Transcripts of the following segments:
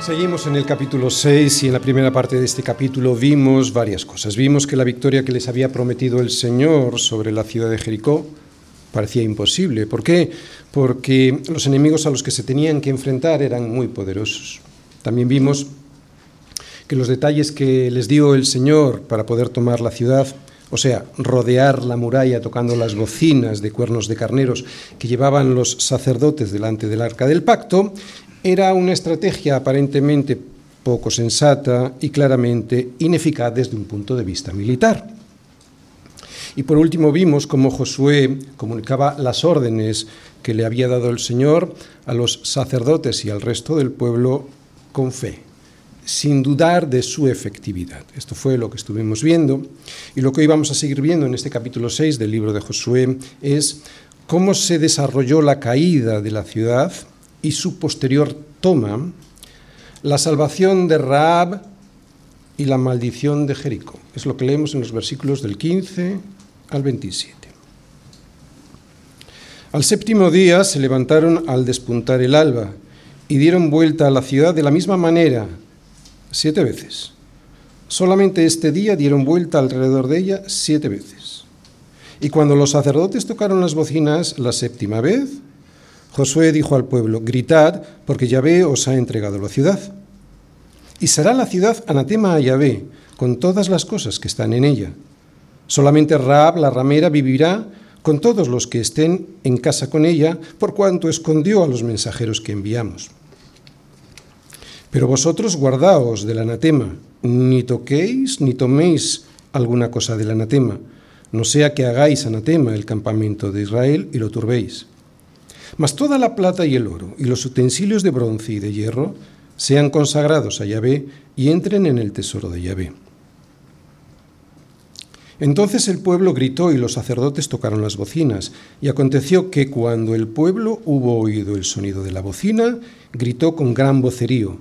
Seguimos en el capítulo 6 y en la primera parte de este capítulo vimos varias cosas. Vimos que la victoria que les había prometido el Señor sobre la ciudad de Jericó parecía imposible. ¿Por qué? Porque los enemigos a los que se tenían que enfrentar eran muy poderosos. También vimos que los detalles que les dio el Señor para poder tomar la ciudad, o sea, rodear la muralla tocando las bocinas de cuernos de carneros que llevaban los sacerdotes delante del arca del pacto, era una estrategia aparentemente poco sensata y claramente ineficaz desde un punto de vista militar. Y por último vimos cómo Josué comunicaba las órdenes que le había dado el Señor a los sacerdotes y al resto del pueblo con fe, sin dudar de su efectividad. Esto fue lo que estuvimos viendo y lo que hoy vamos a seguir viendo en este capítulo 6 del libro de Josué es cómo se desarrolló la caída de la ciudad y su posterior toma, la salvación de Raab y la maldición de Jericó. Es lo que leemos en los versículos del 15 al 27. Al séptimo día se levantaron al despuntar el alba y dieron vuelta a la ciudad de la misma manera, siete veces. Solamente este día dieron vuelta alrededor de ella siete veces. Y cuando los sacerdotes tocaron las bocinas la séptima vez, Josué dijo al pueblo, gritad, porque Yahvé os ha entregado la ciudad. Y será la ciudad anatema a Yahvé, con todas las cosas que están en ella. Solamente Raab, la ramera, vivirá con todos los que estén en casa con ella, por cuanto escondió a los mensajeros que enviamos. Pero vosotros guardaos del anatema, ni toquéis ni toméis alguna cosa del anatema, no sea que hagáis anatema el campamento de Israel y lo turbéis. Mas toda la plata y el oro y los utensilios de bronce y de hierro sean consagrados a Yahvé y entren en el tesoro de Yahvé. Entonces el pueblo gritó y los sacerdotes tocaron las bocinas, y aconteció que cuando el pueblo hubo oído el sonido de la bocina, gritó con gran vocerío,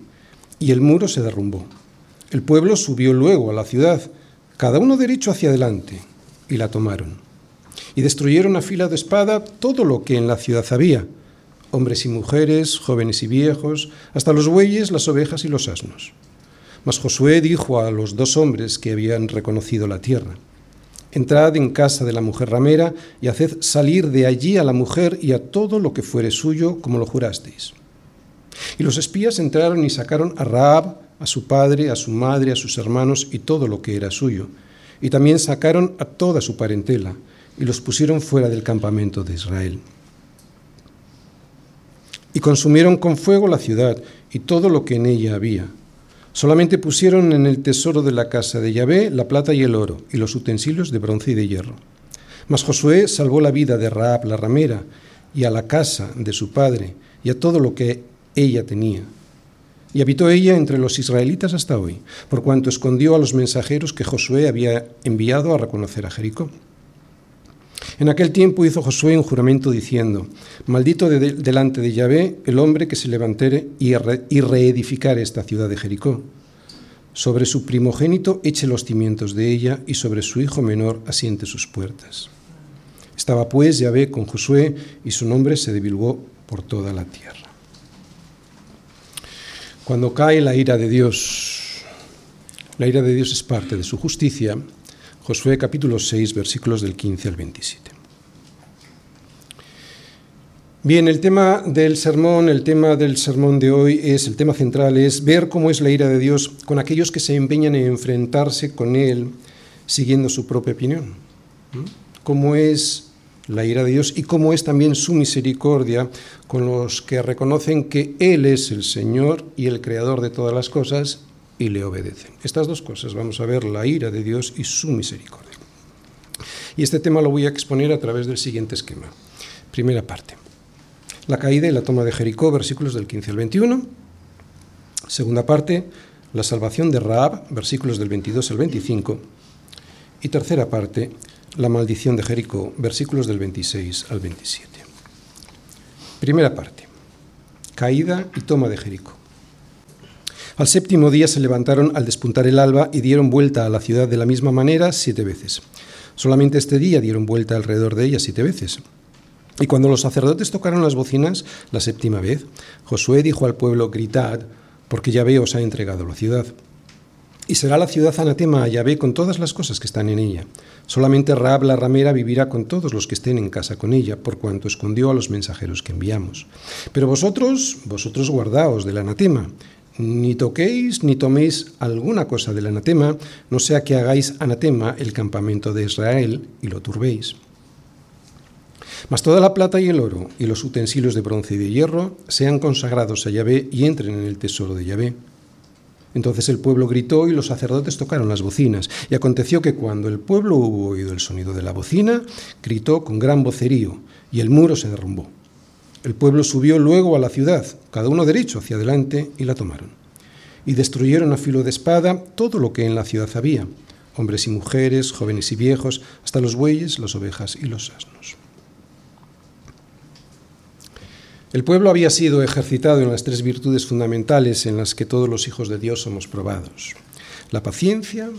y el muro se derrumbó. El pueblo subió luego a la ciudad, cada uno derecho hacia adelante, y la tomaron y destruyeron a fila de espada todo lo que en la ciudad había, hombres y mujeres, jóvenes y viejos, hasta los bueyes, las ovejas y los asnos. Mas Josué dijo a los dos hombres que habían reconocido la tierra, Entrad en casa de la mujer ramera y haced salir de allí a la mujer y a todo lo que fuere suyo, como lo jurasteis. Y los espías entraron y sacaron a Raab, a su padre, a su madre, a sus hermanos y todo lo que era suyo. Y también sacaron a toda su parentela y los pusieron fuera del campamento de Israel. Y consumieron con fuego la ciudad y todo lo que en ella había. Solamente pusieron en el tesoro de la casa de Yahvé la plata y el oro y los utensilios de bronce y de hierro. Mas Josué salvó la vida de Raab la ramera y a la casa de su padre y a todo lo que ella tenía. Y habitó ella entre los israelitas hasta hoy, por cuanto escondió a los mensajeros que Josué había enviado a reconocer a Jericó. En aquel tiempo hizo Josué un juramento diciendo, Maldito delante de Yahvé el hombre que se levantare y, y reedificare esta ciudad de Jericó. Sobre su primogénito eche los cimientos de ella y sobre su hijo menor asiente sus puertas. Estaba pues Yahvé con Josué y su nombre se divulgó por toda la tierra. Cuando cae la ira de Dios, la ira de Dios es parte de su justicia, Josué capítulo 6 versículos del 15 al 27. Bien, el tema del sermón, el tema del sermón de hoy es, el tema central es ver cómo es la ira de Dios con aquellos que se empeñan en enfrentarse con Él siguiendo su propia opinión. Cómo es la ira de Dios y cómo es también su misericordia con los que reconocen que Él es el Señor y el Creador de todas las cosas y le obedecen. Estas dos cosas, vamos a ver la ira de Dios y su misericordia. Y este tema lo voy a exponer a través del siguiente esquema. Primera parte. La caída y la toma de Jericó, versículos del 15 al 21. Segunda parte, la salvación de Raab, versículos del 22 al 25. Y tercera parte, la maldición de Jericó, versículos del 26 al 27. Primera parte, caída y toma de Jericó. Al séptimo día se levantaron al despuntar el alba y dieron vuelta a la ciudad de la misma manera siete veces. Solamente este día dieron vuelta alrededor de ella siete veces. Y cuando los sacerdotes tocaron las bocinas la séptima vez, Josué dijo al pueblo, gritad, porque Yahvé os ha entregado la ciudad. Y será la ciudad anatema a Yahvé con todas las cosas que están en ella. Solamente Raab la ramera vivirá con todos los que estén en casa con ella, por cuanto escondió a los mensajeros que enviamos. Pero vosotros, vosotros guardaos del anatema, ni toquéis ni toméis alguna cosa del anatema, no sea que hagáis anatema el campamento de Israel y lo turbéis. Mas toda la plata y el oro y los utensilios de bronce y de hierro sean consagrados a Yahvé y entren en el tesoro de Yahvé. Entonces el pueblo gritó y los sacerdotes tocaron las bocinas. Y aconteció que cuando el pueblo hubo oído el sonido de la bocina, gritó con gran vocerío, y el muro se derrumbó. El pueblo subió luego a la ciudad, cada uno derecho hacia adelante, y la tomaron. Y destruyeron a filo de espada todo lo que en la ciudad había, hombres y mujeres, jóvenes y viejos, hasta los bueyes, las ovejas y los asnos. El pueblo había sido ejercitado en las tres virtudes fundamentales en las que todos los hijos de Dios somos probados. La paciencia,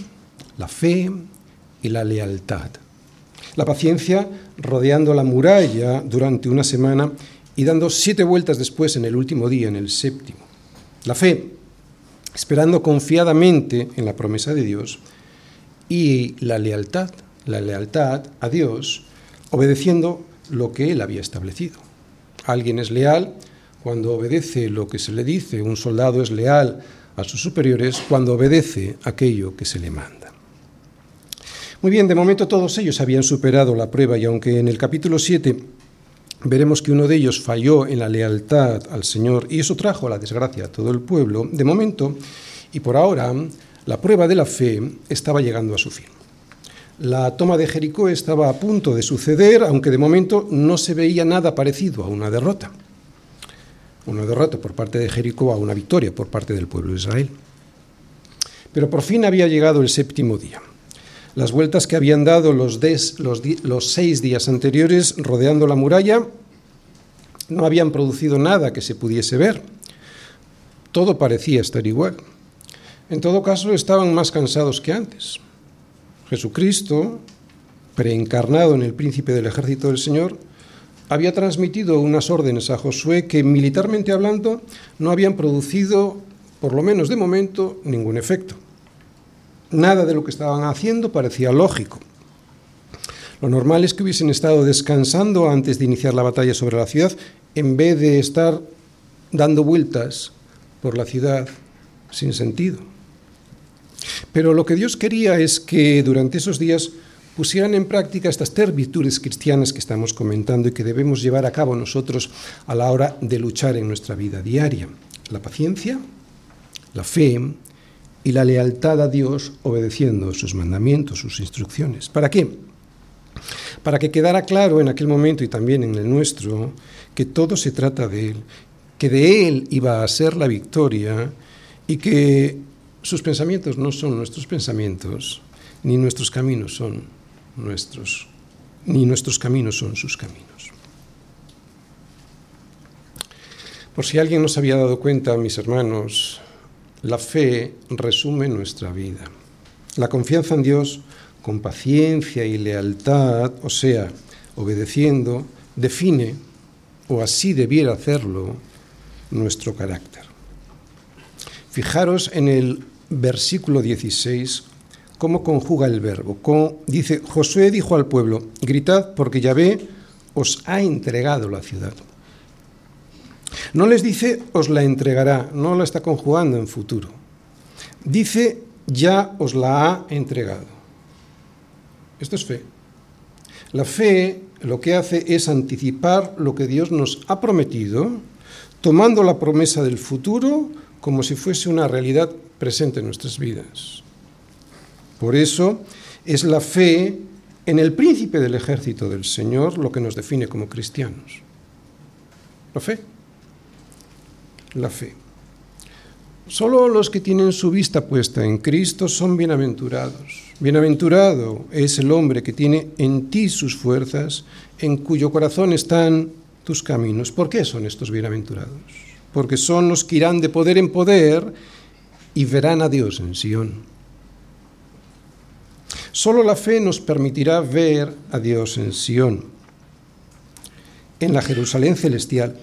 la fe y la lealtad. La paciencia rodeando la muralla durante una semana y dando siete vueltas después en el último día, en el séptimo. La fe, esperando confiadamente en la promesa de Dios. Y la lealtad, la lealtad a Dios, obedeciendo lo que Él había establecido. Alguien es leal cuando obedece lo que se le dice, un soldado es leal a sus superiores cuando obedece aquello que se le manda. Muy bien, de momento todos ellos habían superado la prueba y aunque en el capítulo 7 veremos que uno de ellos falló en la lealtad al Señor y eso trajo la desgracia a todo el pueblo, de momento y por ahora la prueba de la fe estaba llegando a su fin. La toma de Jericó estaba a punto de suceder, aunque de momento no se veía nada parecido a una derrota. Una derrota por parte de Jericó a una victoria por parte del pueblo de Israel. Pero por fin había llegado el séptimo día. Las vueltas que habían dado los, los seis días anteriores rodeando la muralla no habían producido nada que se pudiese ver. Todo parecía estar igual. En todo caso, estaban más cansados que antes. Jesucristo, preencarnado en el príncipe del ejército del Señor, había transmitido unas órdenes a Josué que militarmente hablando no habían producido, por lo menos de momento, ningún efecto. Nada de lo que estaban haciendo parecía lógico. Lo normal es que hubiesen estado descansando antes de iniciar la batalla sobre la ciudad, en vez de estar dando vueltas por la ciudad sin sentido. Pero lo que Dios quería es que durante esos días pusieran en práctica estas tres virtudes cristianas que estamos comentando y que debemos llevar a cabo nosotros a la hora de luchar en nuestra vida diaria. La paciencia, la fe y la lealtad a Dios obedeciendo sus mandamientos, sus instrucciones. ¿Para qué? Para que quedara claro en aquel momento y también en el nuestro que todo se trata de Él, que de Él iba a ser la victoria y que sus pensamientos no son nuestros pensamientos, ni nuestros caminos son nuestros, ni nuestros caminos son sus caminos. Por si alguien no se había dado cuenta, mis hermanos, la fe resume nuestra vida. La confianza en Dios con paciencia y lealtad, o sea, obedeciendo, define, o así debiera hacerlo, nuestro carácter. Fijaros en el versículo 16, cómo conjuga el verbo. dice, Josué dijo al pueblo, gritad porque Yahvé os ha entregado la ciudad. No les dice os la entregará, no la está conjugando en futuro. Dice ya os la ha entregado. Esto es fe. La fe lo que hace es anticipar lo que Dios nos ha prometido, tomando la promesa del futuro como si fuese una realidad presente en nuestras vidas. Por eso es la fe en el príncipe del ejército del Señor lo que nos define como cristianos. La fe. La fe. Solo los que tienen su vista puesta en Cristo son bienaventurados. Bienaventurado es el hombre que tiene en ti sus fuerzas, en cuyo corazón están tus caminos. ¿Por qué son estos bienaventurados? porque son los que irán de poder en poder y verán a Dios en Sion. Solo la fe nos permitirá ver a Dios en Sion, en la Jerusalén celestial.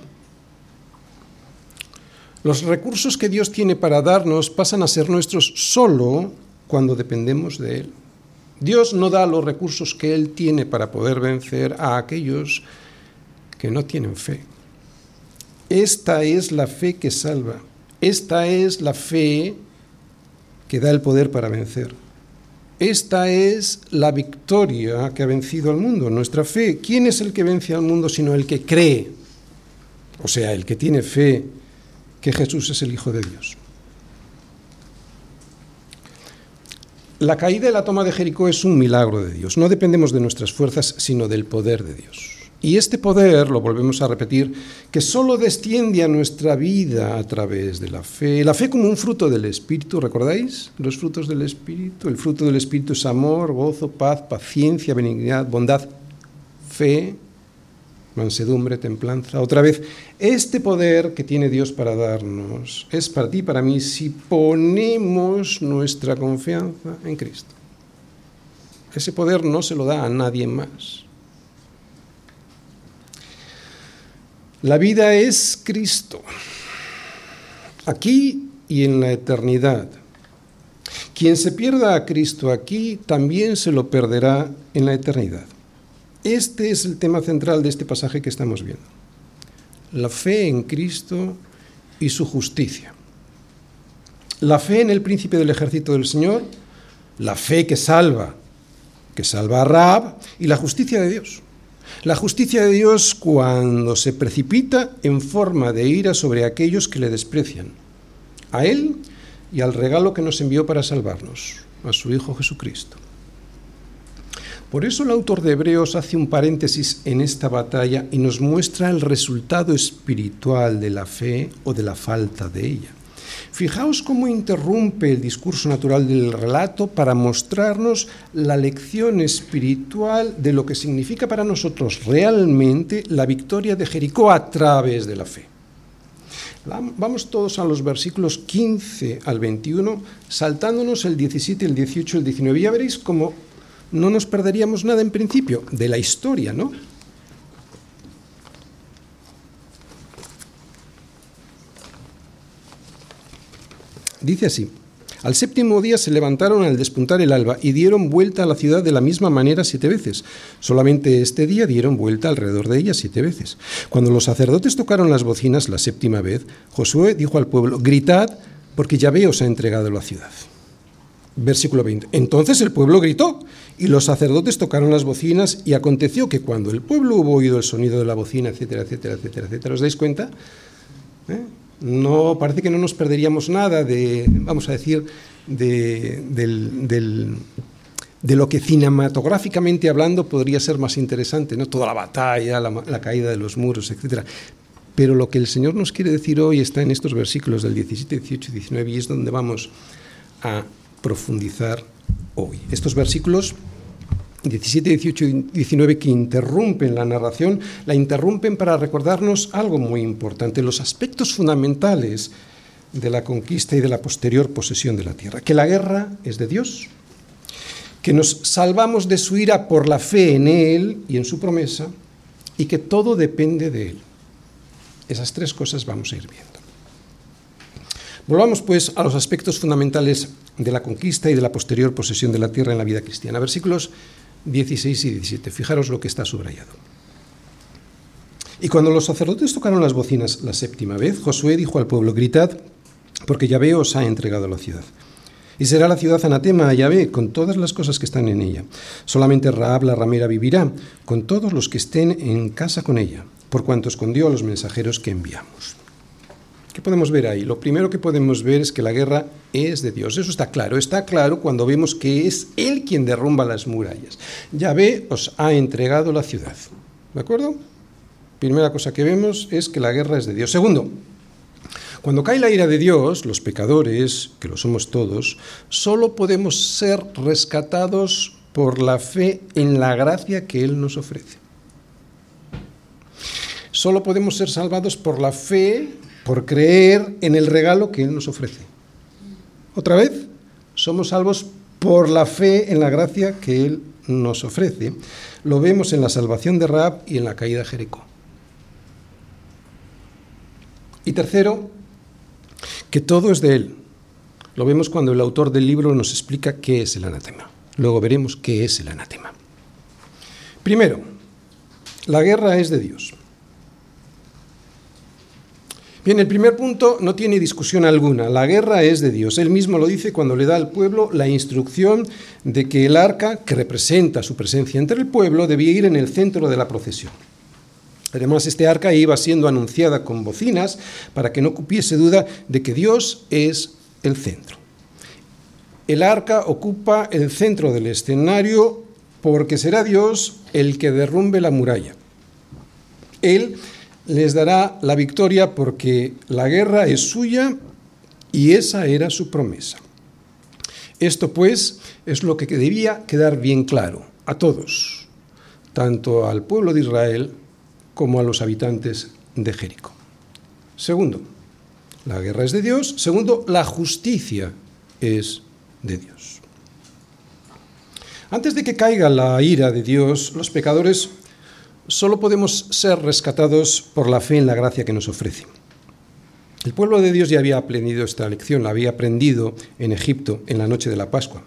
Los recursos que Dios tiene para darnos pasan a ser nuestros solo cuando dependemos de Él. Dios no da los recursos que Él tiene para poder vencer a aquellos que no tienen fe. Esta es la fe que salva. Esta es la fe que da el poder para vencer. Esta es la victoria que ha vencido al mundo, nuestra fe. ¿Quién es el que vence al mundo sino el que cree? O sea, el que tiene fe que Jesús es el Hijo de Dios. La caída y la toma de Jericó es un milagro de Dios. No dependemos de nuestras fuerzas, sino del poder de Dios. Y este poder, lo volvemos a repetir, que solo desciende a nuestra vida a través de la fe. La fe como un fruto del Espíritu, ¿recordáis? Los frutos del Espíritu. El fruto del Espíritu es amor, gozo, paz, paciencia, benignidad, bondad, fe, mansedumbre, templanza. Otra vez, este poder que tiene Dios para darnos es para ti, para mí, si ponemos nuestra confianza en Cristo. Ese poder no se lo da a nadie más. La vida es Cristo, aquí y en la eternidad. Quien se pierda a Cristo aquí también se lo perderá en la eternidad. Este es el tema central de este pasaje que estamos viendo. La fe en Cristo y su justicia. La fe en el príncipe del ejército del Señor, la fe que salva, que salva a Raab, y la justicia de Dios. La justicia de Dios cuando se precipita en forma de ira sobre aquellos que le desprecian, a Él y al regalo que nos envió para salvarnos, a su Hijo Jesucristo. Por eso el autor de Hebreos hace un paréntesis en esta batalla y nos muestra el resultado espiritual de la fe o de la falta de ella. Fijaos cómo interrumpe el discurso natural del relato para mostrarnos la lección espiritual de lo que significa para nosotros realmente la victoria de Jericó a través de la fe. Vamos todos a los versículos 15 al 21, saltándonos el 17, el 18, el 19. Ya veréis cómo no nos perderíamos nada en principio de la historia, ¿no? Dice así, al séptimo día se levantaron al despuntar el alba y dieron vuelta a la ciudad de la misma manera siete veces. Solamente este día dieron vuelta alrededor de ella siete veces. Cuando los sacerdotes tocaron las bocinas la séptima vez, Josué dijo al pueblo, gritad porque Yahvé os ha entregado la ciudad. Versículo 20. Entonces el pueblo gritó y los sacerdotes tocaron las bocinas y aconteció que cuando el pueblo hubo oído el sonido de la bocina, etcétera, etcétera, etcétera, etcétera, ¿os dais cuenta? ¿Eh? No parece que no nos perderíamos nada de, vamos a decir, de, lo que cinematográficamente hablando podría ser más interesante, ¿no? Toda la batalla, la, caída de los muros, etc. Pero lo que el Señor nos quiere decir hoy está en estos versículos del 17, 18 y 19 y es donde vamos a profundizar hoy. Estos versículos 17, 18 y 19 que interrumpen la narración, la interrumpen para recordarnos algo muy importante, los aspectos fundamentales de la conquista y de la posterior posesión de la tierra. Que la guerra es de Dios, que nos salvamos de su ira por la fe en Él y en su promesa, y que todo depende de Él. Esas tres cosas vamos a ir viendo. Volvamos pues a los aspectos fundamentales de la conquista y de la posterior posesión de la tierra en la vida cristiana. Versículos 16 y 17. Fijaros lo que está subrayado. Y cuando los sacerdotes tocaron las bocinas la séptima vez, Josué dijo al pueblo, gritad, porque Yahvé os ha entregado la ciudad. Y será la ciudad anatema a Yahvé con todas las cosas que están en ella. Solamente Raab la ramera vivirá con todos los que estén en casa con ella, por cuanto escondió a los mensajeros que enviamos. ¿Qué podemos ver ahí? Lo primero que podemos ver es que la guerra es de Dios. Eso está claro. Está claro cuando vemos que es Él quien derrumba las murallas. Yahvé os ha entregado la ciudad. ¿De acuerdo? Primera cosa que vemos es que la guerra es de Dios. Segundo, cuando cae la ira de Dios, los pecadores, que lo somos todos, solo podemos ser rescatados por la fe en la gracia que Él nos ofrece. Solo podemos ser salvados por la fe por creer en el regalo que Él nos ofrece. Otra vez, somos salvos por la fe en la gracia que Él nos ofrece. Lo vemos en la salvación de Raab y en la caída de Jericó. Y tercero, que todo es de Él. Lo vemos cuando el autor del libro nos explica qué es el anatema. Luego veremos qué es el anatema. Primero, la guerra es de Dios. Bien, el primer punto no tiene discusión alguna. La guerra es de Dios. Él mismo lo dice cuando le da al pueblo la instrucción de que el arca, que representa su presencia entre el pueblo, debía ir en el centro de la procesión. Además, este arca iba siendo anunciada con bocinas para que no cupiese duda de que Dios es el centro. El arca ocupa el centro del escenario porque será Dios el que derrumbe la muralla. Él les dará la victoria porque la guerra es suya y esa era su promesa. Esto pues es lo que debía quedar bien claro a todos, tanto al pueblo de Israel como a los habitantes de Jericó. Segundo, la guerra es de Dios. Segundo, la justicia es de Dios. Antes de que caiga la ira de Dios, los pecadores solo podemos ser rescatados por la fe en la gracia que nos ofrece. El pueblo de Dios ya había aprendido esta lección, la había aprendido en Egipto en la noche de la Pascua.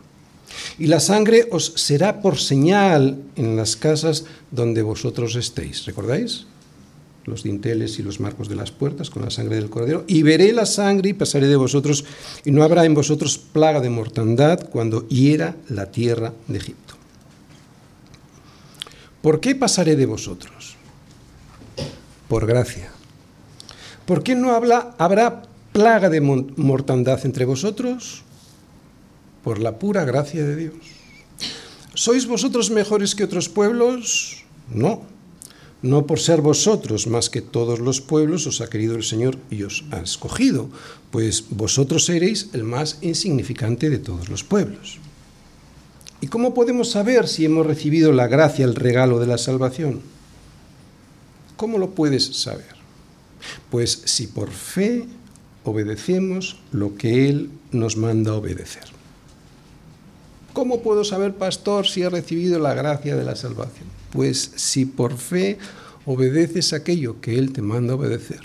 Y la sangre os será por señal en las casas donde vosotros estéis. ¿Recordáis? Los dinteles y los marcos de las puertas con la sangre del cordero. Y veré la sangre y pasaré de vosotros, y no habrá en vosotros plaga de mortandad cuando hiera la tierra de Egipto. ¿Por qué pasaré de vosotros? Por gracia. ¿Por qué no habla, habrá plaga de mortandad entre vosotros? Por la pura gracia de Dios. ¿Sois vosotros mejores que otros pueblos? No. No por ser vosotros más que todos los pueblos os ha querido el Señor y os ha escogido, pues vosotros seréis el más insignificante de todos los pueblos. ¿Y cómo podemos saber si hemos recibido la gracia, el regalo de la salvación? ¿Cómo lo puedes saber? Pues si por fe obedecemos lo que Él nos manda obedecer. ¿Cómo puedo saber, pastor, si he recibido la gracia de la salvación? Pues si por fe obedeces aquello que Él te manda obedecer.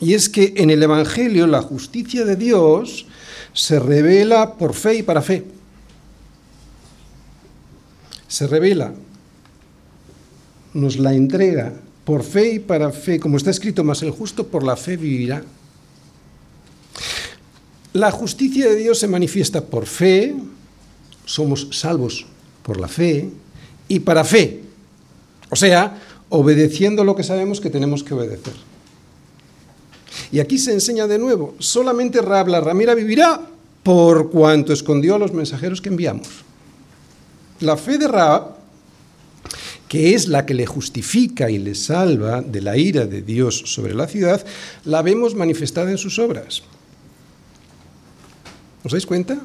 Y es que en el Evangelio la justicia de Dios se revela por fe y para fe se revela, nos la entrega por fe y para fe, como está escrito, más el justo por la fe vivirá. La justicia de Dios se manifiesta por fe, somos salvos por la fe y para fe, o sea, obedeciendo lo que sabemos que tenemos que obedecer. Y aquí se enseña de nuevo, solamente Rab la ramera vivirá por cuanto escondió a los mensajeros que enviamos. La fe de Raab, que es la que le justifica y le salva de la ira de Dios sobre la ciudad, la vemos manifestada en sus obras. ¿Os dais cuenta?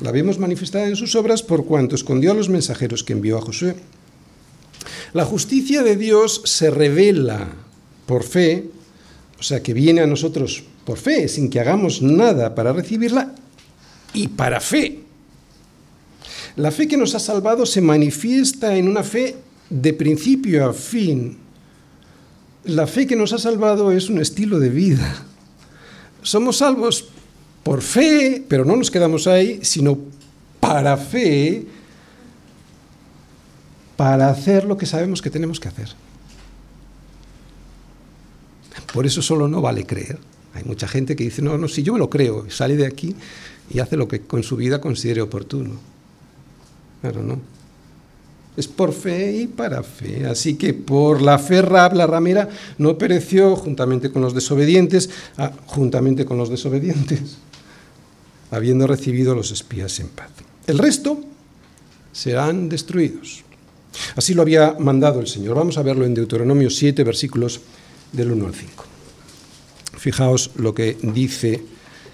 La vemos manifestada en sus obras por cuanto escondió a los mensajeros que envió a Josué. La justicia de Dios se revela por fe, o sea, que viene a nosotros por fe, sin que hagamos nada para recibirla, y para fe. La fe que nos ha salvado se manifiesta en una fe de principio a fin. La fe que nos ha salvado es un estilo de vida. Somos salvos por fe, pero no nos quedamos ahí, sino para fe, para hacer lo que sabemos que tenemos que hacer. Por eso solo no vale creer. Hay mucha gente que dice, no, no, si yo me lo creo, sale de aquí y hace lo que con su vida considere oportuno. Claro, no. Es por fe y para fe. Así que por la fe Rab, la ramera, no pereció juntamente con los desobedientes, ah, juntamente con los desobedientes, habiendo recibido los espías en paz. El resto serán destruidos. Así lo había mandado el Señor. Vamos a verlo en Deuteronomio 7, versículos del 1 al 5. Fijaos lo que dice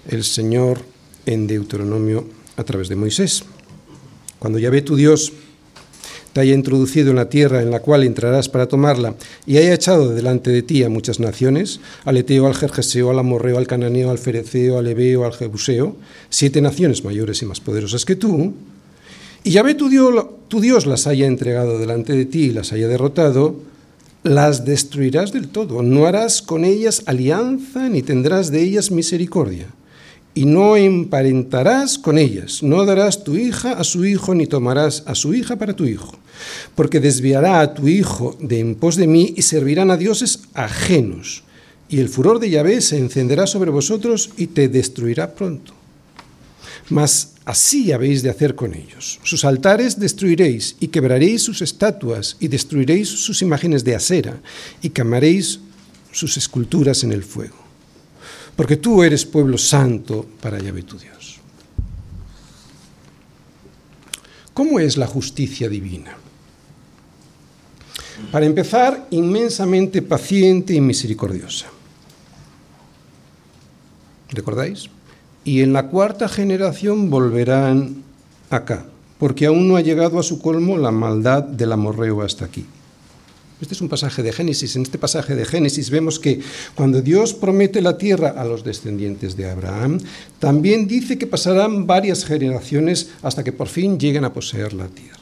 el Señor en Deuteronomio a través de Moisés. Cuando Yahvé tu Dios te haya introducido en la tierra en la cual entrarás para tomarla, y haya echado delante de ti a muchas naciones, al Eteo, al Jerjeseo, al Amorreo, al Cananeo, al Fereceo, al Ebeo, al Jebuseo, siete naciones mayores y más poderosas que tú, y Yahvé tu Dios, tu Dios las haya entregado delante de ti y las haya derrotado, las destruirás del todo. No harás con ellas alianza ni tendrás de ellas misericordia. Y no emparentarás con ellas, no darás tu hija a su hijo, ni tomarás a su hija para tu hijo, porque desviará a tu hijo de en pos de mí y servirán a dioses ajenos, y el furor de Yahvé se encenderá sobre vosotros y te destruirá pronto. Mas así habéis de hacer con ellos. Sus altares destruiréis y quebraréis sus estatuas y destruiréis sus imágenes de acera y quemaréis sus esculturas en el fuego. Porque tú eres pueblo santo para Yahvé tu Dios. ¿Cómo es la justicia divina? Para empezar, inmensamente paciente y misericordiosa. ¿Recordáis? y en la cuarta generación volverán acá, porque aún no ha llegado a su colmo la maldad del amorreo hasta aquí. Este es un pasaje de Génesis. En este pasaje de Génesis vemos que cuando Dios promete la tierra a los descendientes de Abraham, también dice que pasarán varias generaciones hasta que por fin lleguen a poseer la tierra.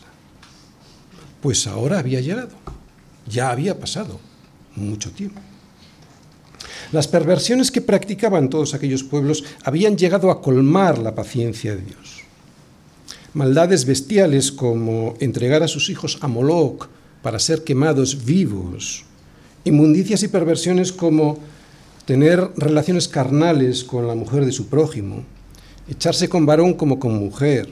Pues ahora había llegado, ya había pasado mucho tiempo. Las perversiones que practicaban todos aquellos pueblos habían llegado a colmar la paciencia de Dios. Maldades bestiales como entregar a sus hijos a Moloch para ser quemados vivos, inmundicias y perversiones como tener relaciones carnales con la mujer de su prójimo, echarse con varón como con mujer,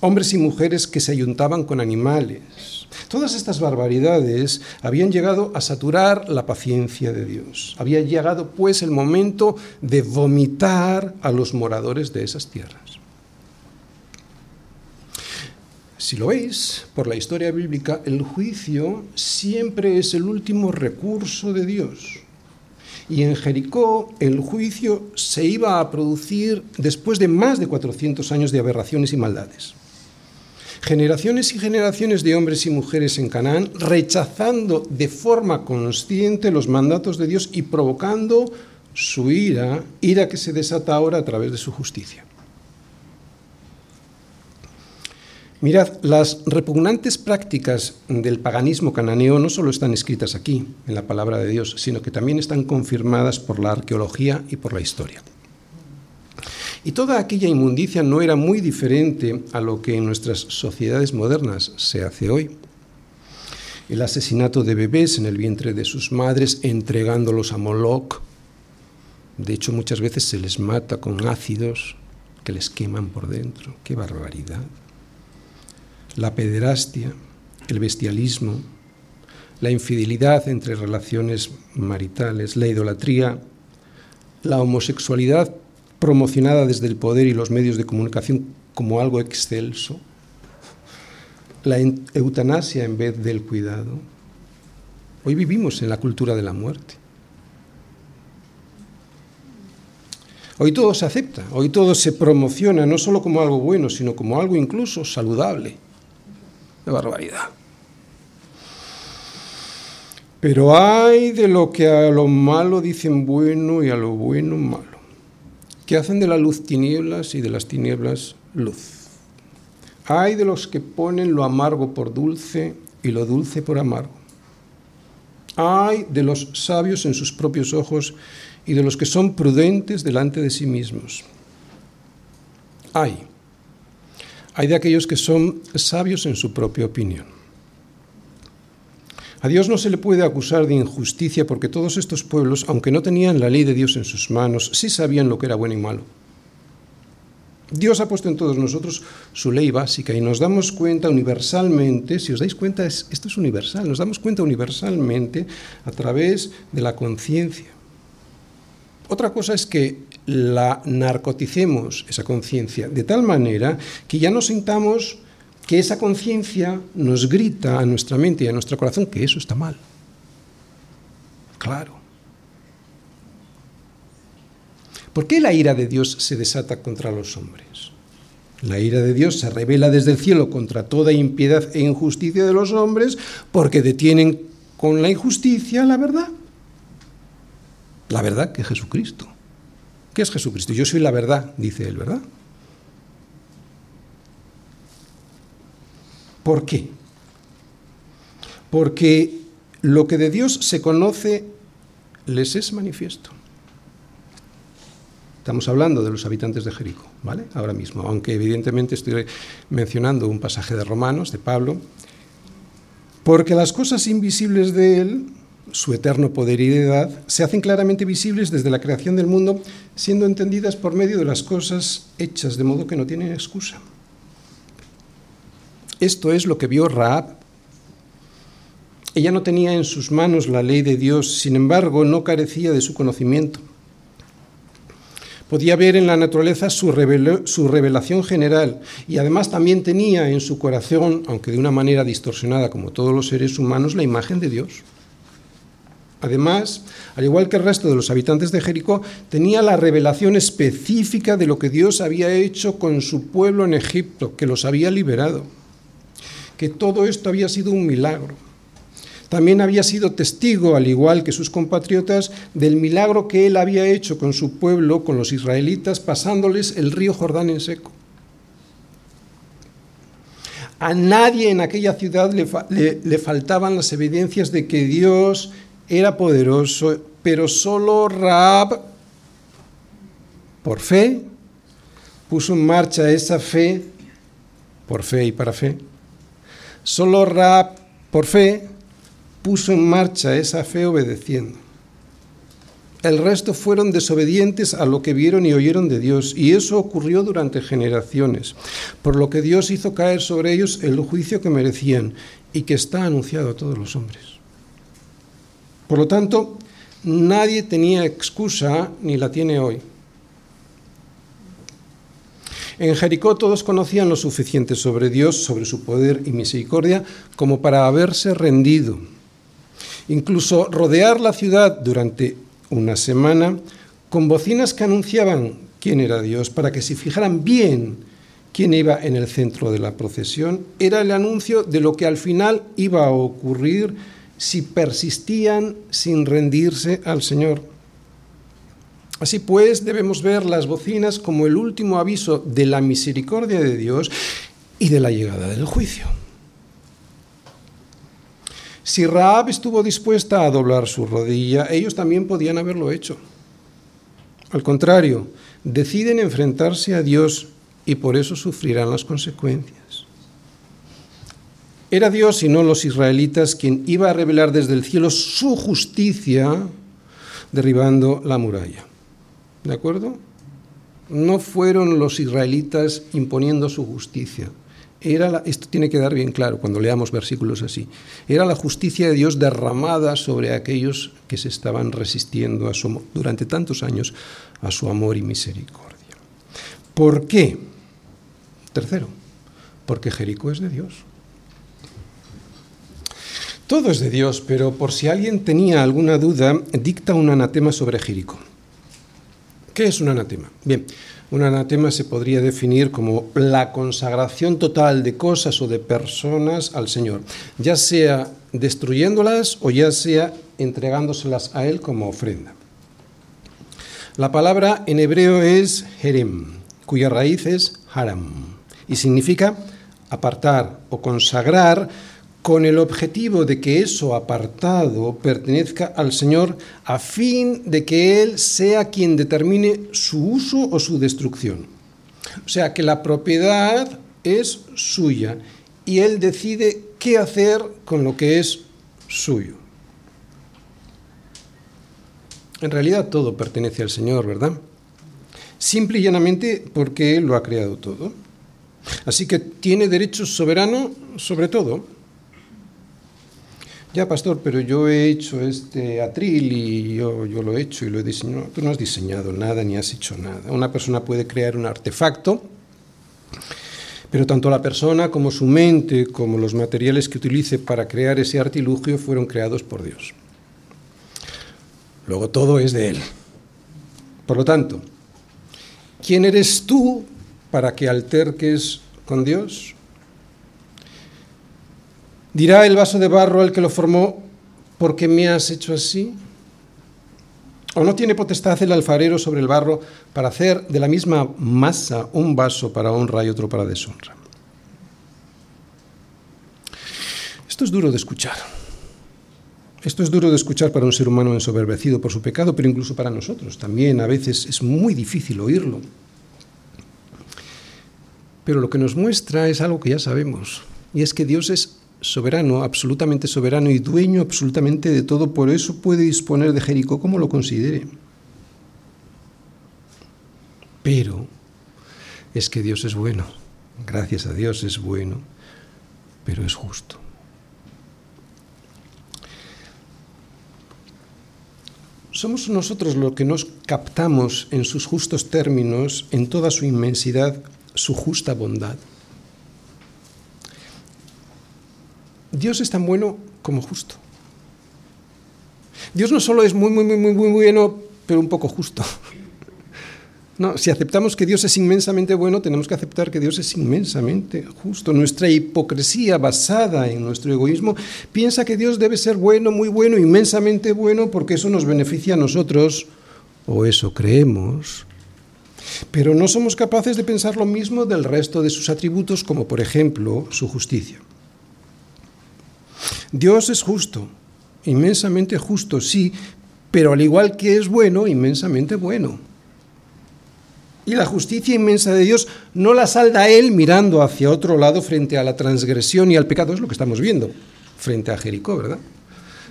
hombres y mujeres que se ayuntaban con animales, Todas estas barbaridades habían llegado a saturar la paciencia de Dios. Había llegado pues el momento de vomitar a los moradores de esas tierras. Si lo veis, por la historia bíblica, el juicio siempre es el último recurso de Dios. Y en Jericó el juicio se iba a producir después de más de 400 años de aberraciones y maldades generaciones y generaciones de hombres y mujeres en Canaán rechazando de forma consciente los mandatos de Dios y provocando su ira, ira que se desata ahora a través de su justicia. Mirad, las repugnantes prácticas del paganismo cananeo no solo están escritas aquí, en la palabra de Dios, sino que también están confirmadas por la arqueología y por la historia. Y toda aquella inmundicia no era muy diferente a lo que en nuestras sociedades modernas se hace hoy. El asesinato de bebés en el vientre de sus madres, entregándolos a Moloch. De hecho, muchas veces se les mata con ácidos que les queman por dentro. ¡Qué barbaridad! La pederastia, el bestialismo, la infidelidad entre relaciones maritales, la idolatría, la homosexualidad promocionada desde el poder y los medios de comunicación como algo excelso, la eutanasia en vez del cuidado. Hoy vivimos en la cultura de la muerte. Hoy todo se acepta, hoy todo se promociona no solo como algo bueno, sino como algo incluso saludable. De barbaridad. Pero hay de lo que a lo malo dicen bueno y a lo bueno malo que hacen de la luz tinieblas y de las tinieblas luz. Hay de los que ponen lo amargo por dulce y lo dulce por amargo. Hay de los sabios en sus propios ojos y de los que son prudentes delante de sí mismos. Hay. Hay de aquellos que son sabios en su propia opinión. A Dios no se le puede acusar de injusticia porque todos estos pueblos, aunque no tenían la ley de Dios en sus manos, sí sabían lo que era bueno y malo. Dios ha puesto en todos nosotros su ley básica y nos damos cuenta universalmente, si os dais cuenta, esto es universal, nos damos cuenta universalmente a través de la conciencia. Otra cosa es que la narcoticemos, esa conciencia, de tal manera que ya nos sintamos que esa conciencia nos grita a nuestra mente y a nuestro corazón que eso está mal. Claro. ¿Por qué la ira de Dios se desata contra los hombres? La ira de Dios se revela desde el cielo contra toda impiedad e injusticia de los hombres porque detienen con la injusticia la verdad. La verdad que es Jesucristo. ¿Qué es Jesucristo? Yo soy la verdad, dice él, ¿verdad? ¿Por qué? Porque lo que de Dios se conoce les es manifiesto. Estamos hablando de los habitantes de Jericó, ¿vale? Ahora mismo, aunque evidentemente estoy mencionando un pasaje de Romanos, de Pablo, porque las cosas invisibles de Él, su eterno poder y deidad, se hacen claramente visibles desde la creación del mundo, siendo entendidas por medio de las cosas hechas, de modo que no tienen excusa. Esto es lo que vio Raab. Ella no tenía en sus manos la ley de Dios, sin embargo no carecía de su conocimiento podía ver en la naturaleza su, revelación general y además también tenía en su corazón, aunque de una manera distorsionada como todos los seres humanos, la imagen de Dios. Además, al igual que el resto de los habitantes de Jericó, tenía la revelación específica de lo que Dios había hecho con su pueblo en Egipto, que los había liberado, que todo esto había sido un milagro también había sido testigo, al igual que sus compatriotas, del milagro que él había hecho con su pueblo, con los israelitas, pasándoles el río Jordán en seco. A nadie en aquella ciudad le, faltaban las evidencias de que Dios era poderoso, pero solo Raab, por fe, puso en marcha esa fe, por fe y para fe. Solo Raab, por fe, puso en marcha esa fe obedeciendo. El resto fueron desobedientes a lo que vieron y oyeron de Dios, y eso ocurrió durante generaciones, por lo que Dios hizo caer sobre ellos el juicio que merecían y que está anunciado a todos los hombres. Por lo tanto, nadie tenía excusa ni la tiene hoy. En Jericó todos conocían lo suficiente sobre Dios, sobre su poder y misericordia, como para haberse rendido incluso rodear la ciudad durante una semana con bocinas que anunciaban quién era Dios, para que se fijaran bien quién iba en el centro de la procesión, era el anuncio de lo que al final iba a ocurrir si persistían sin rendirse al Señor. Así pues, debemos ver las bocinas como el último aviso de la misericordia de Dios y de la llegada del juicio. Si Raab estuvo dispuesta a doblar su rodilla, ellos también podían haberlo hecho. Al contrario, deciden enfrentarse a Dios y por eso sufrirán las consecuencias. Era Dios y no los israelitas quien iba a revelar desde el cielo su justicia derribando la muralla. ¿De acuerdo? No fueron los israelitas imponiendo su justicia, era esto tiene que dar bien claro cuando leamos versículos así. Era la justicia de Dios derramada sobre aquellos que se estaban resistiendo a su, durante tantos años a su amor y misericordia. ¿Por qué? Tercero, porque Jericó es de Dios. Todo es de Dios, pero por si alguien tenía alguna duda, dicta un anatema sobre Jericó. ¿Qué es un anatema? Bien, un anatema se podría definir como la consagración total de cosas o de personas al Señor, ya sea destruyéndolas o ya sea entregándoselas a Él como ofrenda. La palabra en hebreo es jerem, cuya raíz es haram, y significa apartar o consagrar con el objetivo de que eso apartado pertenezca al Señor a fin de que Él sea quien determine su uso o su destrucción. O sea, que la propiedad es suya y Él decide qué hacer con lo que es suyo. En realidad todo pertenece al Señor, ¿verdad? Simple y llanamente porque Él lo ha creado todo. Así que tiene derecho soberano sobre todo. Ya, pastor, pero yo he hecho este atril y yo, yo lo he hecho y lo he diseñado. Tú no has diseñado nada ni has hecho nada. Una persona puede crear un artefacto, pero tanto la persona como su mente, como los materiales que utilice para crear ese artilugio fueron creados por Dios. Luego todo es de Él. Por lo tanto, ¿quién eres tú para que alterques con Dios? ¿Dirá el vaso de barro al que lo formó, ¿por qué me has hecho así? ¿O no tiene potestad el alfarero sobre el barro para hacer de la misma masa un vaso para honra y otro para deshonra? Esto es duro de escuchar. Esto es duro de escuchar para un ser humano ensoberbecido por su pecado, pero incluso para nosotros también a veces es muy difícil oírlo. Pero lo que nos muestra es algo que ya sabemos, y es que Dios es soberano, absolutamente soberano y dueño absolutamente de todo, por eso puede disponer de Jericó como lo considere. Pero es que Dios es bueno, gracias a Dios es bueno, pero es justo. Somos nosotros los que nos captamos en sus justos términos, en toda su inmensidad, su justa bondad. Dios es tan bueno como justo. Dios no solo es muy, muy, muy, muy, muy bueno, pero un poco justo. No, si aceptamos que Dios es inmensamente bueno, tenemos que aceptar que Dios es inmensamente justo. Nuestra hipocresía basada en nuestro egoísmo piensa que Dios debe ser bueno, muy bueno, inmensamente bueno, porque eso nos beneficia a nosotros, o eso creemos. Pero no somos capaces de pensar lo mismo del resto de sus atributos, como por ejemplo su justicia. Dios es justo, inmensamente justo, sí, pero al igual que es bueno, inmensamente bueno. Y la justicia inmensa de Dios no la salda Él mirando hacia otro lado frente a la transgresión y al pecado, es lo que estamos viendo frente a Jericó, ¿verdad?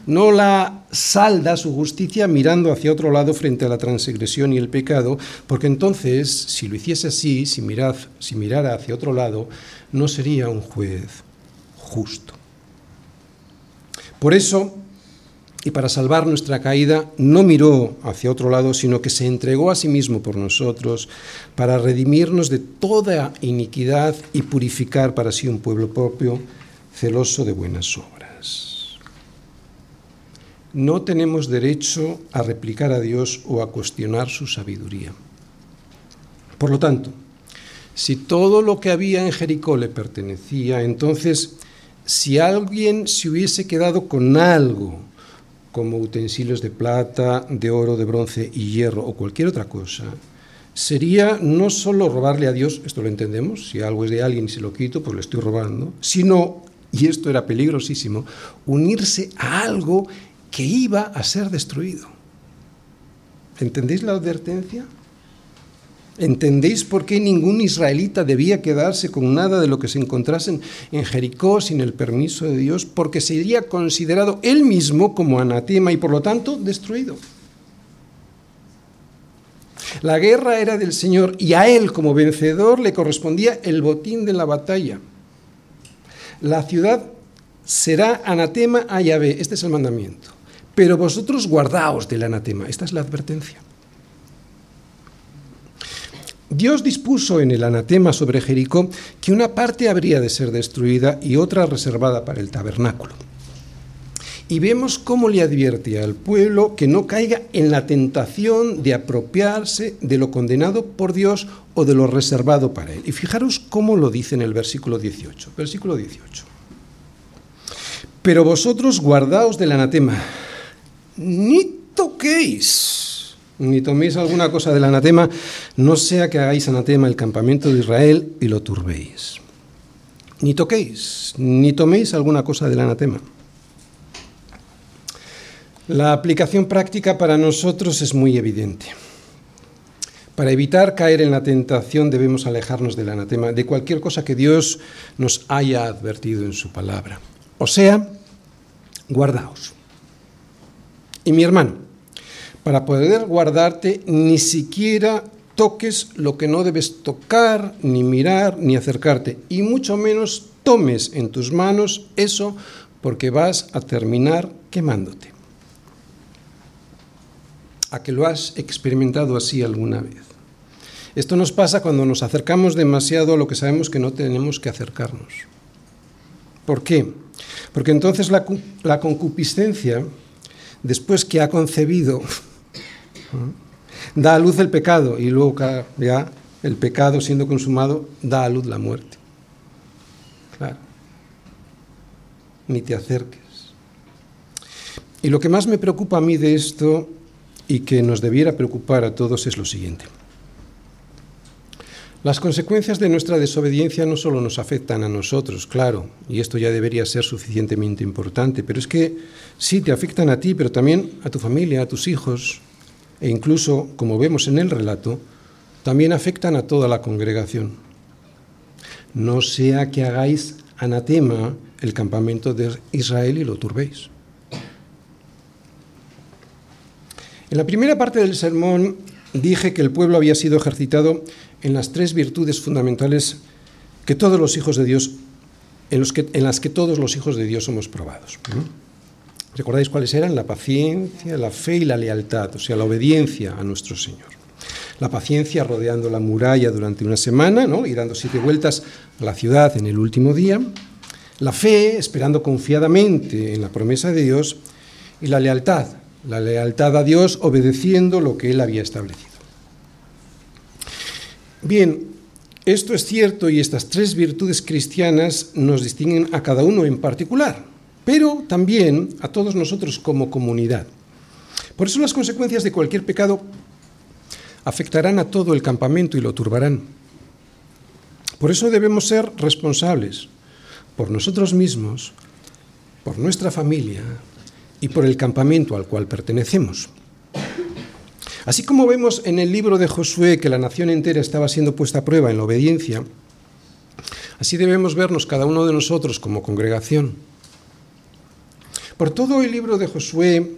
No la salda su justicia mirando hacia otro lado frente a la transgresión y el pecado, porque entonces, si lo hiciese así, si, mirad, si mirara hacia otro lado, no sería un juez justo. Por eso, y para salvar nuestra caída, no miró hacia otro lado, sino que se entregó a sí mismo por nosotros, para redimirnos de toda iniquidad y purificar para sí un pueblo propio, celoso de buenas obras. No tenemos derecho a replicar a Dios o a cuestionar su sabiduría. Por lo tanto, si todo lo que había en Jericó le pertenecía, entonces si alguien se hubiese quedado con algo, como utensilios de plata, de oro, de bronce y hierro o cualquier otra cosa, sería no solo robarle a Dios, esto lo entendemos, si algo es de alguien y se lo quito, pues le estoy robando, sino, y esto era peligrosísimo, unirse a algo que iba a ser destruido. ¿Entendéis la advertencia? ¿Entendéis por qué ningún israelita debía quedarse con nada de lo que se encontrasen en Jericó sin el permiso de Dios? Porque sería considerado él mismo como anatema y por lo tanto destruido. La guerra era del Señor y a él como vencedor le correspondía el botín de la batalla. La ciudad será anatema a Yahvé, este es el mandamiento. Pero vosotros guardaos del anatema, esta es la advertencia. Dios dispuso en el anatema sobre Jericó que una parte habría de ser destruida y otra reservada para el tabernáculo. Y vemos cómo le advierte al pueblo que no caiga en la tentación de apropiarse de lo condenado por Dios o de lo reservado para él. Y fijaros cómo lo dice en el versículo 18. Versículo 18. Pero vosotros guardaos del anatema, ni toquéis ni toméis alguna cosa del anatema, no sea que hagáis anatema el campamento de Israel y lo turbéis. Ni toquéis, ni toméis alguna cosa del anatema. La aplicación práctica para nosotros es muy evidente. Para evitar caer en la tentación debemos alejarnos del anatema, de cualquier cosa que Dios nos haya advertido en su palabra. O sea, guardaos. Y mi hermano, para poder guardarte, ni siquiera toques lo que no debes tocar, ni mirar, ni acercarte, y mucho menos tomes en tus manos eso porque vas a terminar quemándote. ¿A que lo has experimentado así alguna vez? Esto nos pasa cuando nos acercamos demasiado a lo que sabemos que no tenemos que acercarnos. ¿Por qué? Porque entonces la, la concupiscencia, después que ha concebido Da a luz el pecado y luego ya el pecado siendo consumado da a luz la muerte. Claro. Ni te acerques. Y lo que más me preocupa a mí de esto y que nos debiera preocupar a todos es lo siguiente. Las consecuencias de nuestra desobediencia no solo nos afectan a nosotros, claro, y esto ya debería ser suficientemente importante, pero es que sí te afectan a ti, pero también a tu familia, a tus hijos, e incluso, como vemos en el relato, también afectan a toda la congregación. No sea que hagáis anatema el campamento de Israel y lo turbéis. En la primera parte del sermón dije que el pueblo había sido ejercitado en las tres virtudes fundamentales que todos los hijos de Dios, en, los que, en las que todos los hijos de Dios somos probados. ¿Recordáis cuáles eran? La paciencia, la fe y la lealtad, o sea, la obediencia a nuestro Señor. La paciencia rodeando la muralla durante una semana ¿no? y dando siete vueltas a la ciudad en el último día. La fe, esperando confiadamente en la promesa de Dios. Y la lealtad, la lealtad a Dios obedeciendo lo que Él había establecido. Bien, esto es cierto y estas tres virtudes cristianas nos distinguen a cada uno en particular, pero también a todos nosotros como comunidad. Por eso las consecuencias de cualquier pecado afectarán a todo el campamento y lo turbarán. Por eso debemos ser responsables por nosotros mismos, por nuestra familia y por el campamento al cual pertenecemos. Así como vemos en el libro de Josué que la nación entera estaba siendo puesta a prueba en la obediencia, así debemos vernos cada uno de nosotros como congregación. Por todo el libro de Josué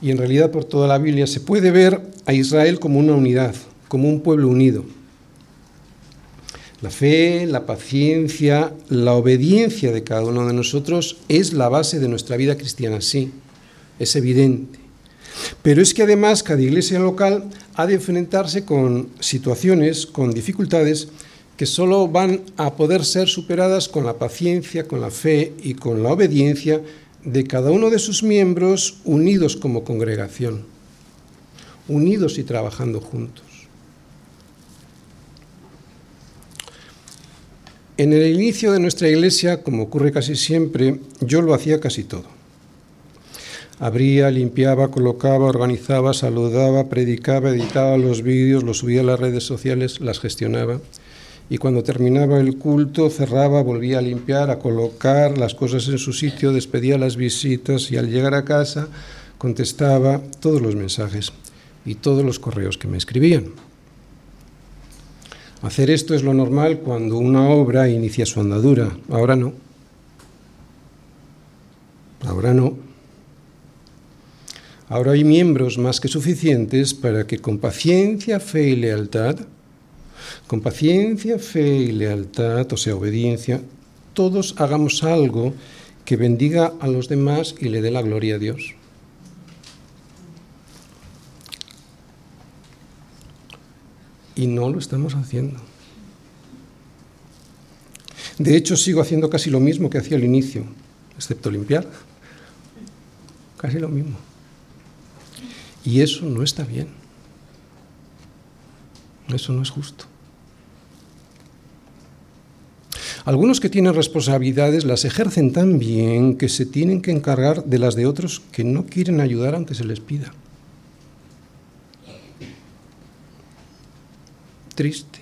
y en realidad por toda la Biblia se puede ver a Israel como una unidad, como un pueblo unido. La fe, la paciencia, la obediencia de cada uno de nosotros es la base de nuestra vida cristiana, sí, es evidente. Pero es que además cada iglesia local ha de enfrentarse con situaciones, con dificultades que solo van a poder ser superadas con la paciencia, con la fe y con la obediencia de cada uno de sus miembros unidos como congregación, unidos y trabajando juntos. En el inicio de nuestra iglesia, como ocurre casi siempre, yo lo hacía casi todo. Abría, limpiaba, colocaba, organizaba, saludaba, predicaba, editaba los vídeos, los subía a las redes sociales, las gestionaba. Y cuando terminaba el culto, cerraba, volvía a limpiar, a colocar las cosas en su sitio, despedía las visitas y al llegar a casa contestaba todos los mensajes y todos los correos que me escribían. Hacer esto es lo normal cuando una obra inicia su andadura. Ahora no. Ahora no. Ahora hay miembros más que suficientes para que con paciencia, fe y lealtad, con paciencia, fe y lealtad, o sea, obediencia, todos hagamos algo que bendiga a los demás y le dé la gloria a Dios. Y no lo estamos haciendo. De hecho, sigo haciendo casi lo mismo que hacía al inicio, excepto limpiar. Casi lo mismo. Y eso no está bien. Eso no es justo. Algunos que tienen responsabilidades las ejercen tan bien que se tienen que encargar de las de otros que no quieren ayudar aunque se les pida. Triste.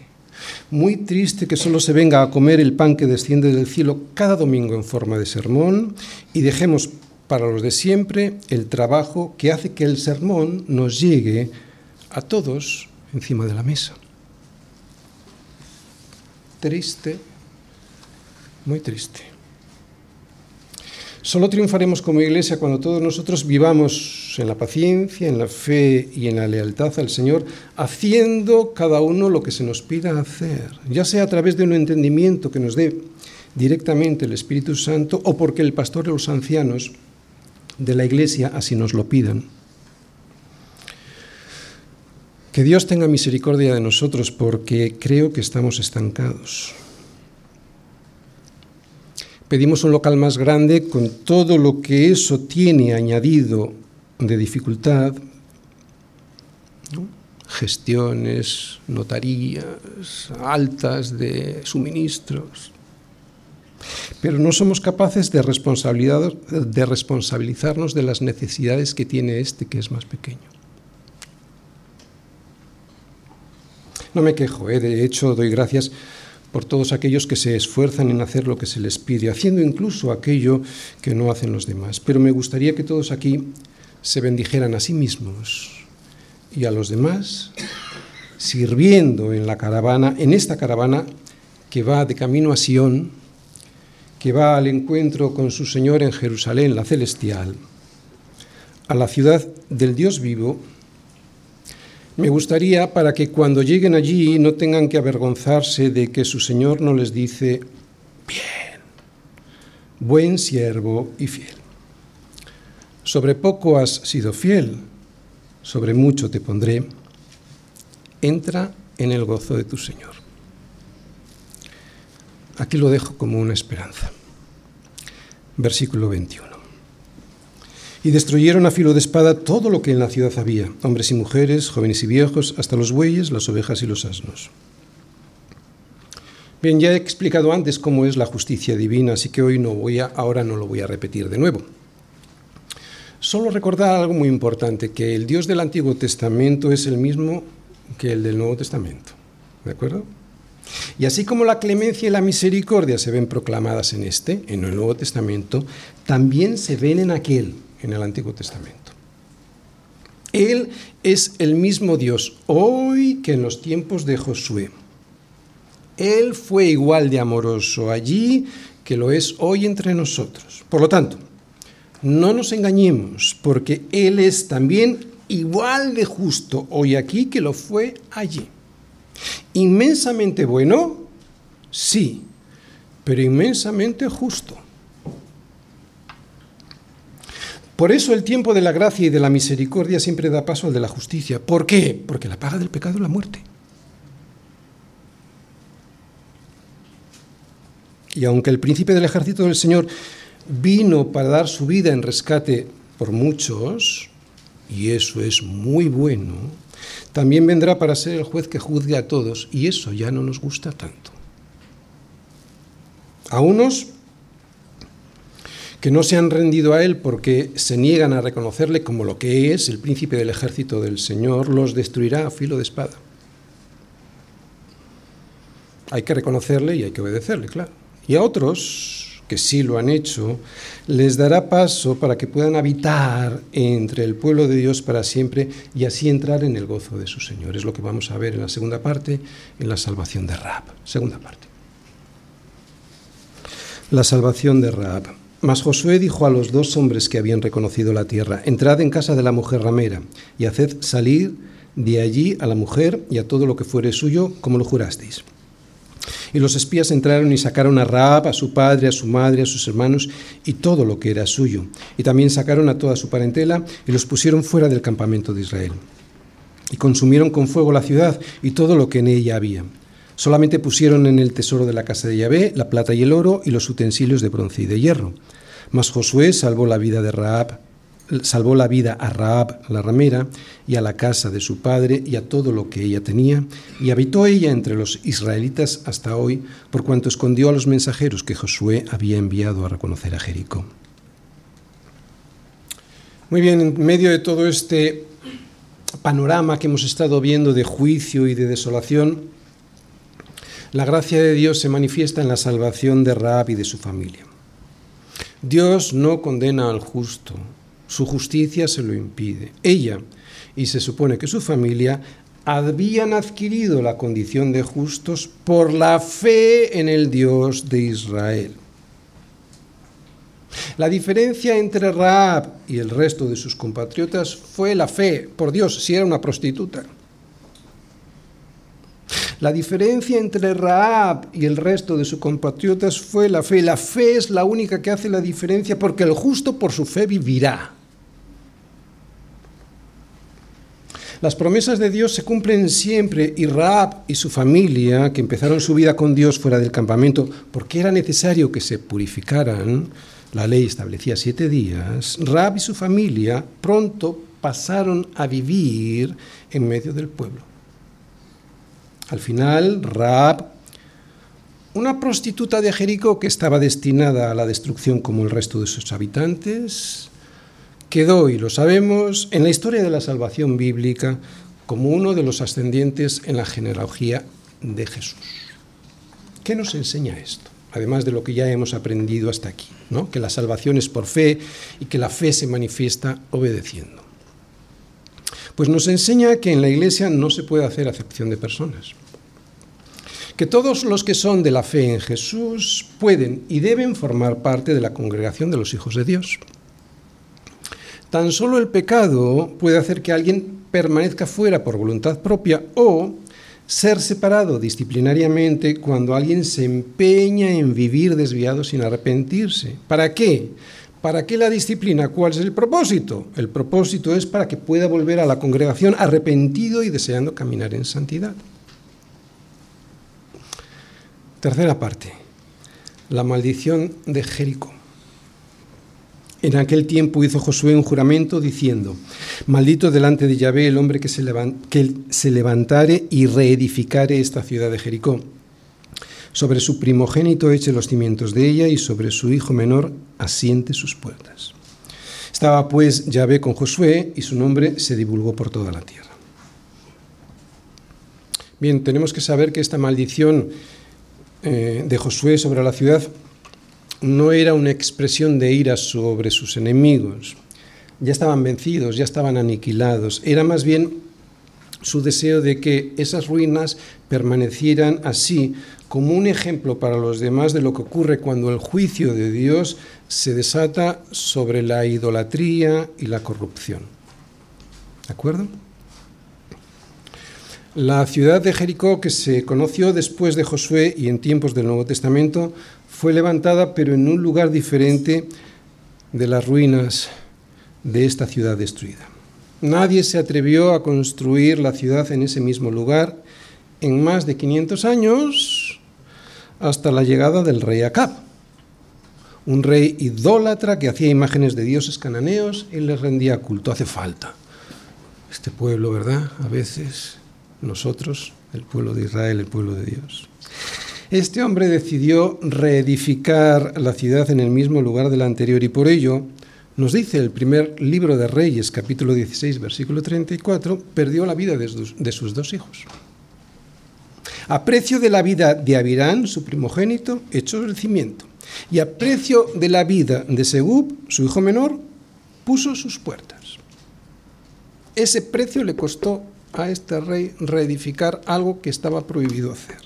Muy triste que solo se venga a comer el pan que desciende del cielo cada domingo en forma de sermón y dejemos para los de siempre el trabajo que hace que el sermón nos llegue a todos encima de la mesa. Triste, muy triste. Solo triunfaremos como iglesia cuando todos nosotros vivamos en la paciencia, en la fe y en la lealtad al Señor, haciendo cada uno lo que se nos pida hacer, ya sea a través de un entendimiento que nos dé directamente el Espíritu Santo o porque el pastor y los ancianos de la Iglesia así nos lo pidan. Que Dios tenga misericordia de nosotros porque creo que estamos estancados. Pedimos un local más grande con todo lo que eso tiene añadido de dificultad, gestiones, notarías altas de suministros, pero no somos capaces de, responsabilizarnos de las necesidades que tiene este que es más pequeño. No me quejo, ¿eh? de hecho doy gracias por todos aquellos que se esfuerzan en hacer lo que se les pide, haciendo incluso aquello que no hacen los demás. Pero me gustaría que todos aquí se bendijeran a sí mismos y a los demás, sirviendo en la caravana, en esta caravana que va de camino a Sion, que va al encuentro con su Señor en Jerusalén, la celestial, a la ciudad del Dios vivo, me gustaría para que cuando lleguen allí no tengan que avergonzarse de que su Señor no les dice, bien, buen siervo y fiel. Sobre poco has sido fiel, sobre mucho te pondré. Entra en el gozo de tu Señor. Aquí lo dejo como una esperanza. Versículo 21 y destruyeron a filo de espada todo lo que en la ciudad había, hombres y mujeres, jóvenes y viejos, hasta los bueyes, las ovejas y los asnos. Bien, ya he explicado antes cómo es la justicia divina, así que hoy no voy a, ahora no lo voy a repetir de nuevo. Solo recordar algo muy importante, que el Dios del Antiguo Testamento es el mismo que el del Nuevo Testamento. ¿De acuerdo? Y así como la clemencia y la misericordia se ven proclamadas en este, en el Nuevo Testamento, también se ven en aquel, en el Antiguo Testamento. Él es el mismo Dios hoy que en los tiempos de Josué. Él fue igual de amoroso allí que lo es hoy entre nosotros. Por lo tanto, no nos engañemos, porque Él es también igual de justo hoy aquí que lo fue allí. Inmensamente bueno, sí, pero inmensamente justo. Por eso el tiempo de la gracia y de la misericordia siempre da paso al de la justicia. ¿Por qué? Porque la paga del pecado es la muerte. Y aunque el príncipe del ejército del Señor vino para dar su vida en rescate por muchos, y eso es muy bueno, también vendrá para ser el juez que juzgue a todos, y eso ya no nos gusta tanto. A unos que no se han rendido a él porque se niegan a reconocerle como lo que es el príncipe del ejército del Señor, los destruirá a filo de espada. Hay que reconocerle y hay que obedecerle, claro. Y a otros, que sí lo han hecho, les dará paso para que puedan habitar entre el pueblo de Dios para siempre y así entrar en el gozo de su Señor. Es lo que vamos a ver en la segunda parte, en la salvación de Raab. Segunda parte. La salvación de Raab. Mas Josué dijo a los dos hombres que habían reconocido la tierra, entrad en casa de la mujer ramera y haced salir de allí a la mujer y a todo lo que fuere suyo, como lo jurasteis. Y los espías entraron y sacaron a Raab, a su padre, a su madre, a sus hermanos y todo lo que era suyo. Y también sacaron a toda su parentela y los pusieron fuera del campamento de Israel. Y consumieron con fuego la ciudad y todo lo que en ella había. Solamente pusieron en el tesoro de la casa de Yahvé la plata y el oro y los utensilios de bronce y de hierro. Mas Josué salvó la vida de Raab, salvó la vida a Raab la ramera y a la casa de su padre y a todo lo que ella tenía, y habitó ella entre los israelitas hasta hoy, por cuanto escondió a los mensajeros que Josué había enviado a reconocer a Jericó. Muy bien, en medio de todo este panorama que hemos estado viendo de juicio y de desolación, la gracia de Dios se manifiesta en la salvación de Raab y de su familia. Dios no condena al justo, su justicia se lo impide. Ella, y se supone que su familia, habían adquirido la condición de justos por la fe en el Dios de Israel. La diferencia entre Raab y el resto de sus compatriotas fue la fe, por Dios, si era una prostituta. La diferencia entre Raab y el resto de sus compatriotas fue la fe. La fe es la única que hace la diferencia porque el justo por su fe vivirá. Las promesas de Dios se cumplen siempre y Raab y su familia, que empezaron su vida con Dios fuera del campamento, porque era necesario que se purificaran, la ley establecía siete días, Raab y su familia pronto pasaron a vivir en medio del pueblo. Al final, Raab, una prostituta de Jericó que estaba destinada a la destrucción como el resto de sus habitantes, quedó, y lo sabemos, en la historia de la salvación bíblica como uno de los ascendientes en la genealogía de Jesús. ¿Qué nos enseña esto? Además de lo que ya hemos aprendido hasta aquí, ¿no? que la salvación es por fe y que la fe se manifiesta obedeciendo. Pues nos enseña que en la Iglesia no se puede hacer acepción de personas. Que todos los que son de la fe en Jesús pueden y deben formar parte de la congregación de los hijos de Dios. Tan solo el pecado puede hacer que alguien permanezca fuera por voluntad propia o ser separado disciplinariamente cuando alguien se empeña en vivir desviado sin arrepentirse. ¿Para qué? ¿Para qué la disciplina? ¿Cuál es el propósito? El propósito es para que pueda volver a la congregación arrepentido y deseando caminar en santidad. Tercera parte, la maldición de Jericó. En aquel tiempo hizo Josué un juramento diciendo, maldito delante de Yahvé el hombre que se, levantare y reedificare esta ciudad de Jericó. Sobre su primogénito eche los cimientos de ella y sobre su hijo menor asiente sus puertas. Estaba pues Yahvé con Josué y su nombre se divulgó por toda la tierra. Bien, tenemos que saber que esta maldición eh, de Josué sobre la ciudad no era una expresión de ira sobre sus enemigos. Ya estaban vencidos, ya estaban aniquilados. Era más bien su deseo de que esas ruinas permanecieran así como un ejemplo para los demás de lo que ocurre cuando el juicio de Dios se desata sobre la idolatría y la corrupción. ¿De acuerdo? La ciudad de Jericó, que se conoció después de Josué y en tiempos del Nuevo Testamento, fue levantada, pero en un lugar diferente de las ruinas de esta ciudad destruida. Nadie se atrevió a construir la ciudad en ese mismo lugar en más de 500 años hasta la llegada del rey Acab, un rey idólatra que hacía imágenes de dioses cananeos y les rendía culto. Hace falta este pueblo, ¿verdad? A veces nosotros, el pueblo de Israel, el pueblo de Dios. Este hombre decidió reedificar la ciudad en el mismo lugar de la anterior y por ello, nos dice el primer libro de Reyes, capítulo 16, versículo 34, perdió la vida de sus, dos hijos. A precio de la vida de Abirán, su primogénito, echó el cimiento. Y a precio de la vida de Segub, su hijo menor, puso sus puertas. Ese precio le costó a este rey reedificar algo que estaba prohibido hacer.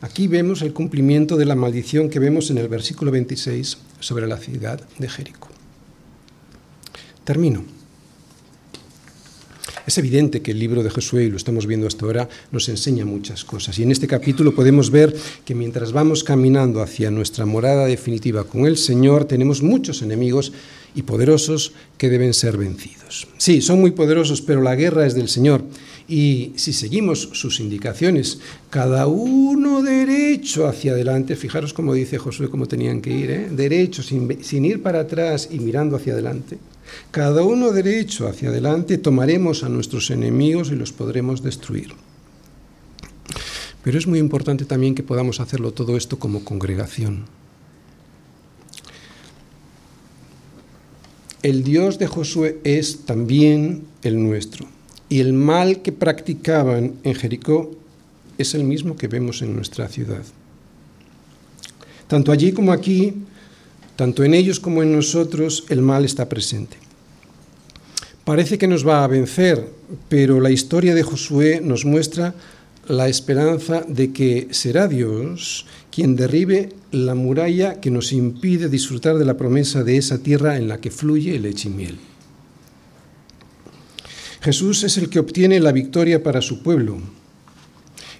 Aquí vemos el cumplimiento de la maldición que vemos en el versículo 26 sobre la ciudad de Jericó. Termino. Es evidente que el libro de Josué, y lo estamos viendo hasta ahora, nos enseña muchas cosas. Y en este capítulo podemos ver que mientras vamos caminando hacia nuestra morada definitiva con el Señor, tenemos muchos enemigos y poderosos que deben ser vencidos. Sí, son muy poderosos, pero la guerra es del Señor y si seguimos sus indicaciones, cada uno derecho hacia adelante, fijaros cómo dice Josué cómo tenían que ir, ¿eh? derecho, sin, sin ir para atrás y mirando hacia adelante, cada uno derecho hacia adelante, tomaremos a nuestros enemigos y los podremos destruir. Pero es muy importante también que podamos hacerlo todo esto como congregación. El Dios de Josué es también el nuestro. Y el mal que practicaban en Jericó es el mismo que vemos en nuestra ciudad. Tanto allí como aquí, tanto en ellos como en nosotros, el mal está presente. Parece que nos va a vencer, pero la historia de Josué nos muestra la esperanza de que será Dios quien derribe la muralla que nos impide disfrutar de la promesa de esa tierra en la que fluye leche y miel. Jesús es el que obtiene la victoria para su pueblo.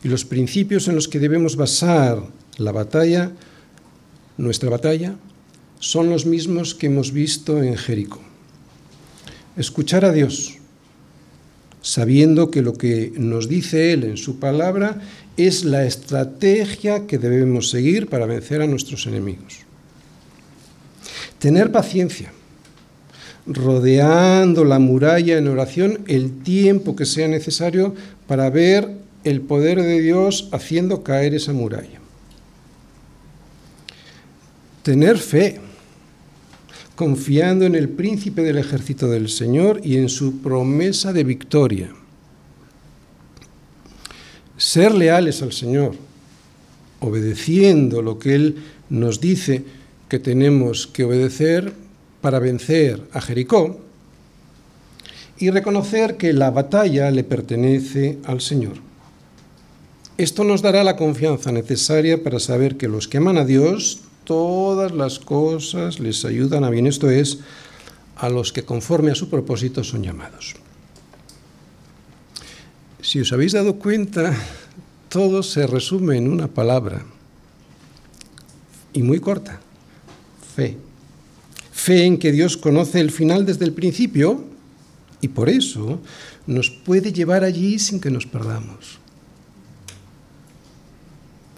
Y los principios en los que debemos basar la batalla, nuestra batalla, son los mismos que hemos visto en Jericó. Escuchar a Dios, sabiendo que lo que nos dice Él en su palabra es la estrategia que debemos seguir para vencer a nuestros enemigos. Tener paciencia, rodeando la muralla en oración el tiempo que sea necesario para ver el poder de Dios haciendo caer esa muralla. Tener fe, confiando en el príncipe del ejército del Señor y en su promesa de victoria. Ser leales al Señor, obedeciendo lo que Él nos dice que tenemos que obedecer para vencer a Jericó, y reconocer que la batalla le pertenece al Señor. Esto nos dará la confianza necesaria para saber que los que aman a Dios, todas las cosas les ayudan a bien, esto es, a los que conforme a su propósito son llamados. Si os habéis dado cuenta, todo se resume en una palabra, y muy corta, fe. Fe en que Dios conoce el final desde el principio y por eso nos puede llevar allí sin que nos perdamos.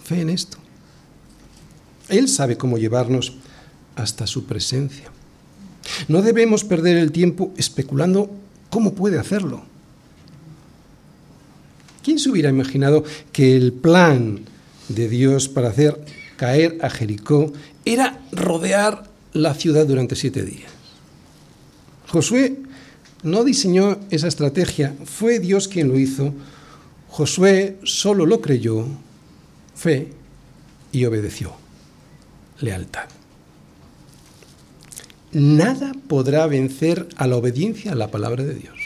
Fe en esto. Él sabe cómo llevarnos hasta su presencia. No debemos perder el tiempo especulando cómo puede hacerlo. ¿Quién se hubiera imaginado que el plan de Dios para hacer caer a Jericó era rodear la ciudad durante siete días? Josué no diseñó esa estrategia, fue Dios quien lo hizo. Josué solo lo creyó, fe y obedeció lealtad. Nada podrá vencer a la obediencia a la palabra de Dios.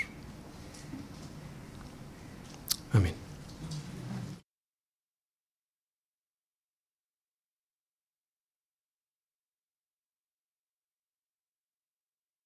Amén.